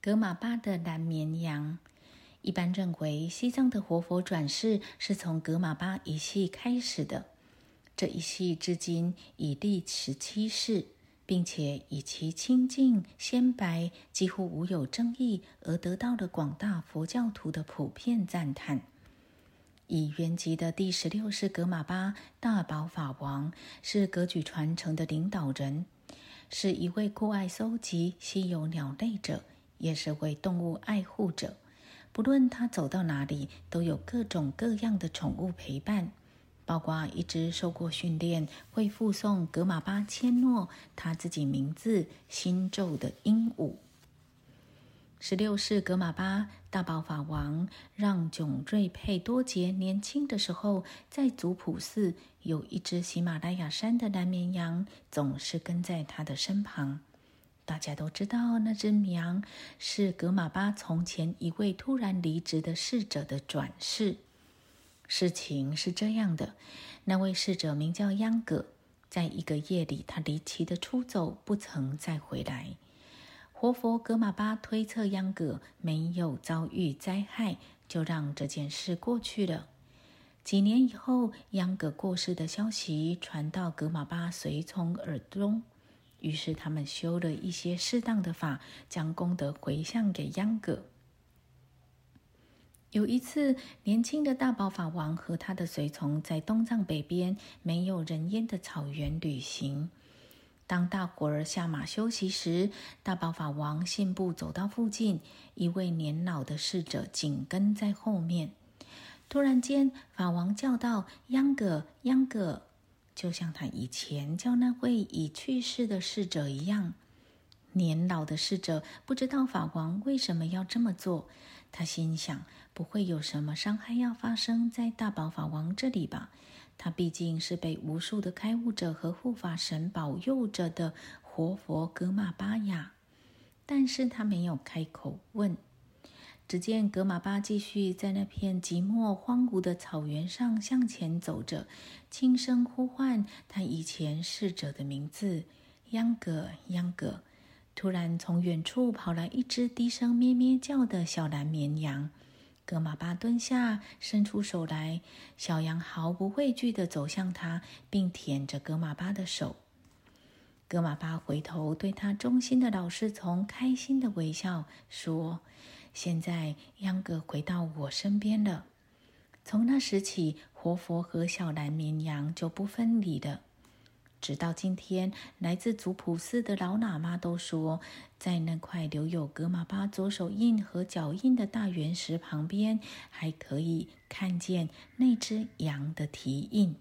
格玛巴的蓝绵羊。一般认为，西藏的活佛转世是从格玛巴一系开始的。这一系至今已历十七世，并且以其清净鲜白、几乎无有争议而得到了广大佛教徒的普遍赞叹。以原籍的第十六世格玛巴大宝法王是格举传承的领导人，是一位酷爱搜集稀有鸟类者，也是位动物爱护者。不论他走到哪里，都有各种各样的宠物陪伴，包括一只受过训练、会附送格玛巴千诺他自己名字新咒的鹦鹉。十六世格玛巴大宝法王让囧瑞佩多杰年轻的时候，在族普寺有一只喜马拉雅山的蓝绵羊，总是跟在他的身旁。大家都知道，那只羊是格玛巴从前一位突然离职的侍者的转世。事情是这样的：那位侍者名叫央葛，在一个夜里，他离奇的出走，不曾再回来。活佛格玛巴推测央葛没有遭遇灾害，就让这件事过去了。几年以后，央葛过世的消息传到格玛巴随从耳中。于是他们修了一些适当的法，将功德回向给央葛。有一次，年轻的大宝法王和他的随从在东藏北边没有人烟的草原旅行。当大伙儿下马休息时，大宝法王信步走到附近，一位年老的侍者紧跟在后面。突然间，法王叫道：“央葛，央葛！”就像他以前叫那位已去世的侍者一样，年老的侍者不知道法王为什么要这么做。他心想：不会有什么伤害要发生在大宝法王这里吧？他毕竟是被无数的开悟者和护法神保佑着的活佛格玛巴雅。但是他没有开口问。只见格玛巴继续在那片寂寞荒芜的草原上向前走着，轻声呼唤他以前侍者的名字：“央葛，央葛。”突然，从远处跑来一只低声咩咩叫的小蓝绵羊。格玛巴蹲下，伸出手来，小羊毫不畏惧地走向他，并舔着格玛巴的手。格玛巴回头对他忠心的老侍从开心的微笑，说。现在央格回到我身边了。从那时起，活佛和小蓝绵羊就不分离了。直到今天，来自族普寺的老喇嘛都说，在那块留有格玛巴左手印和脚印的大圆石旁边，还可以看见那只羊的蹄印。